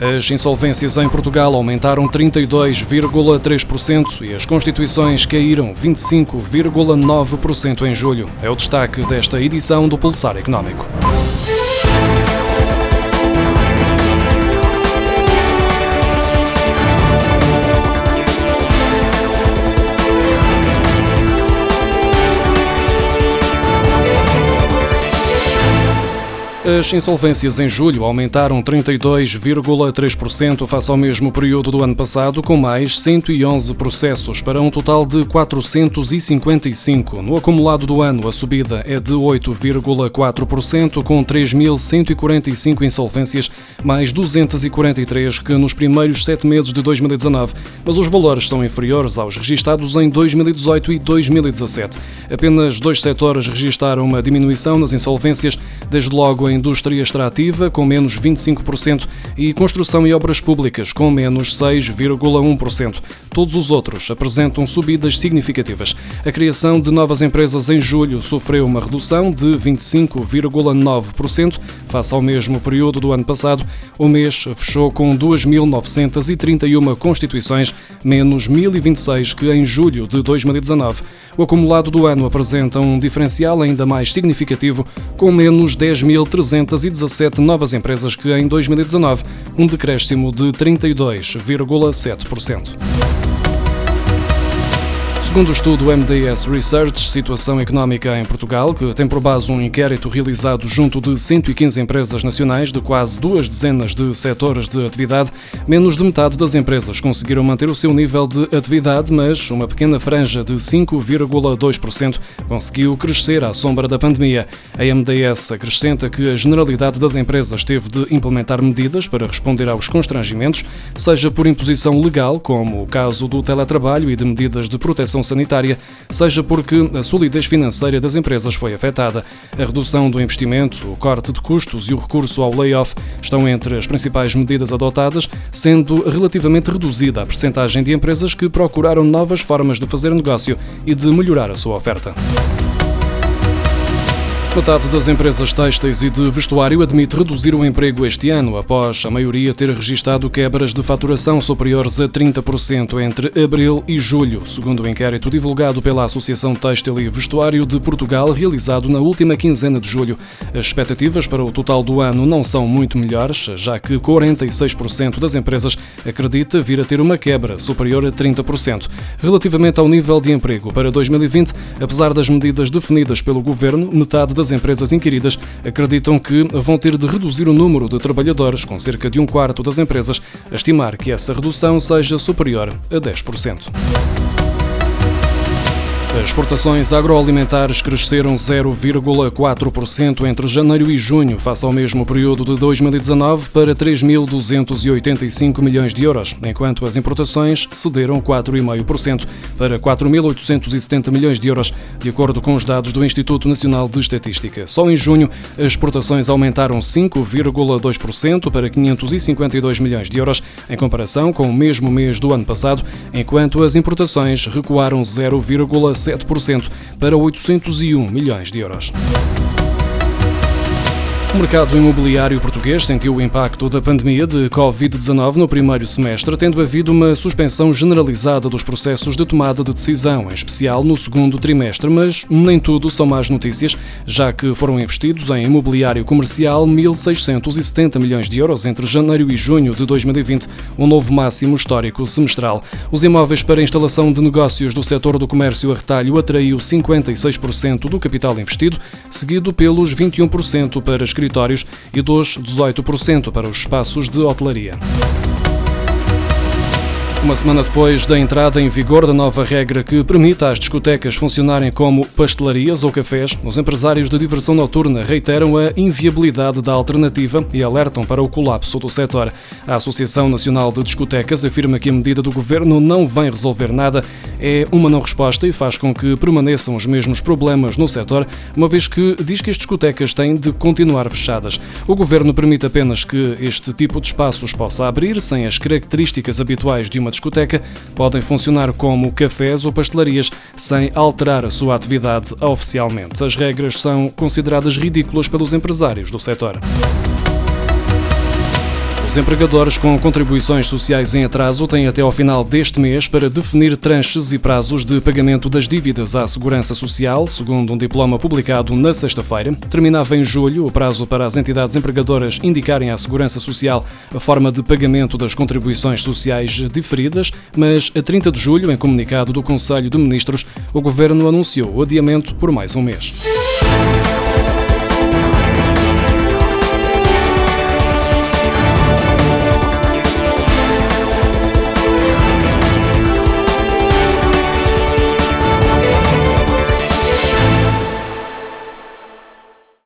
As insolvências em Portugal aumentaram 32,3% e as constituições caíram 25,9% em julho. É o destaque desta edição do Pulsar Económico. As insolvências em julho aumentaram 32,3% face ao mesmo período do ano passado, com mais 111 processos, para um total de 455. No acumulado do ano, a subida é de 8,4%, com 3.145 insolvências, mais 243 que nos primeiros sete meses de 2019, mas os valores são inferiores aos registados em 2018 e 2017. Apenas dois setores registaram uma diminuição nas insolvências, desde logo a indústria extrativa, com menos 25%, e construção e obras públicas, com menos 6,1%. Todos os outros apresentam subidas significativas. A criação de novas empresas em julho sofreu uma redução de 25,9% face ao mesmo período do ano passado. O mês fechou com 2.931 constituições, menos 1.026 que em julho de 2019. O acumulado do ano apresenta um diferencial ainda mais significativo, com menos 10.317 novas empresas que em 2019, um decréscimo de 32,7%. Segundo o estudo MDS Research, Situação Económica em Portugal, que tem por base um inquérito realizado junto de 115 empresas nacionais de quase duas dezenas de setores de atividade, menos de metade das empresas conseguiram manter o seu nível de atividade, mas uma pequena franja de 5,2% conseguiu crescer à sombra da pandemia. A MDS acrescenta que a generalidade das empresas teve de implementar medidas para responder aos constrangimentos, seja por imposição legal, como o caso do teletrabalho e de medidas de proteção sanitária, seja porque a solidez financeira das empresas foi afetada. A redução do investimento, o corte de custos e o recurso ao layoff estão entre as principais medidas adotadas, sendo relativamente reduzida a percentagem de empresas que procuraram novas formas de fazer negócio e de melhorar a sua oferta. Metade das empresas têxteis e de vestuário admite reduzir o emprego este ano, após a maioria ter registado quebras de faturação superiores a 30% entre abril e julho, segundo o inquérito divulgado pela Associação Têxtil e Vestuário de Portugal, realizado na última quinzena de julho. As expectativas para o total do ano não são muito melhores, já que 46% das empresas acredita vir a ter uma quebra superior a 30%. Relativamente ao nível de emprego para 2020, apesar das medidas definidas pelo governo, metade das empresas inquiridas acreditam que vão ter de reduzir o número de trabalhadores, com cerca de um quarto das empresas a estimar que essa redução seja superior a 10%. As exportações agroalimentares cresceram 0,4% entre janeiro e junho, face ao mesmo período de 2019, para 3.285 milhões de euros, enquanto as importações cederam 4,5% para 4.870 milhões de euros, de acordo com os dados do Instituto Nacional de Estatística. Só em junho, as exportações aumentaram 5,2% para 552 milhões de euros, em comparação com o mesmo mês do ano passado, enquanto as importações recuaram 0,7%. 7% para 801 milhões de euros. O mercado imobiliário português sentiu o impacto da pandemia de Covid-19 no primeiro semestre, tendo havido uma suspensão generalizada dos processos de tomada de decisão, em especial no segundo trimestre, mas nem tudo são más notícias, já que foram investidos em imobiliário comercial 1.670 milhões de euros entre janeiro e junho de 2020, um novo máximo histórico semestral. Os imóveis para instalação de negócios do setor do comércio a retalho atraiu 56% do capital investido, seguido pelos 21% para as escritórios e dos 18% para os espaços de hotelaria. Uma semana depois da entrada em vigor da nova regra que permite às discotecas funcionarem como pastelarias ou cafés, os empresários de diversão noturna reiteram a inviabilidade da alternativa e alertam para o colapso do setor. A Associação Nacional de Discotecas afirma que a medida do governo não vem resolver nada, é uma não resposta e faz com que permaneçam os mesmos problemas no setor, uma vez que diz que as discotecas têm de continuar fechadas. O governo permite apenas que este tipo de espaços possa abrir sem as características habituais de uma uma discoteca podem funcionar como cafés ou pastelarias sem alterar a sua atividade oficialmente. As regras são consideradas ridículas pelos empresários do setor. Os empregadores com contribuições sociais em atraso têm até ao final deste mês para definir tranches e prazos de pagamento das dívidas à Segurança Social, segundo um diploma publicado na sexta-feira. Terminava em julho o prazo para as entidades empregadoras indicarem à Segurança Social a forma de pagamento das contribuições sociais diferidas, mas a 30 de julho, em comunicado do Conselho de Ministros, o Governo anunciou o adiamento por mais um mês.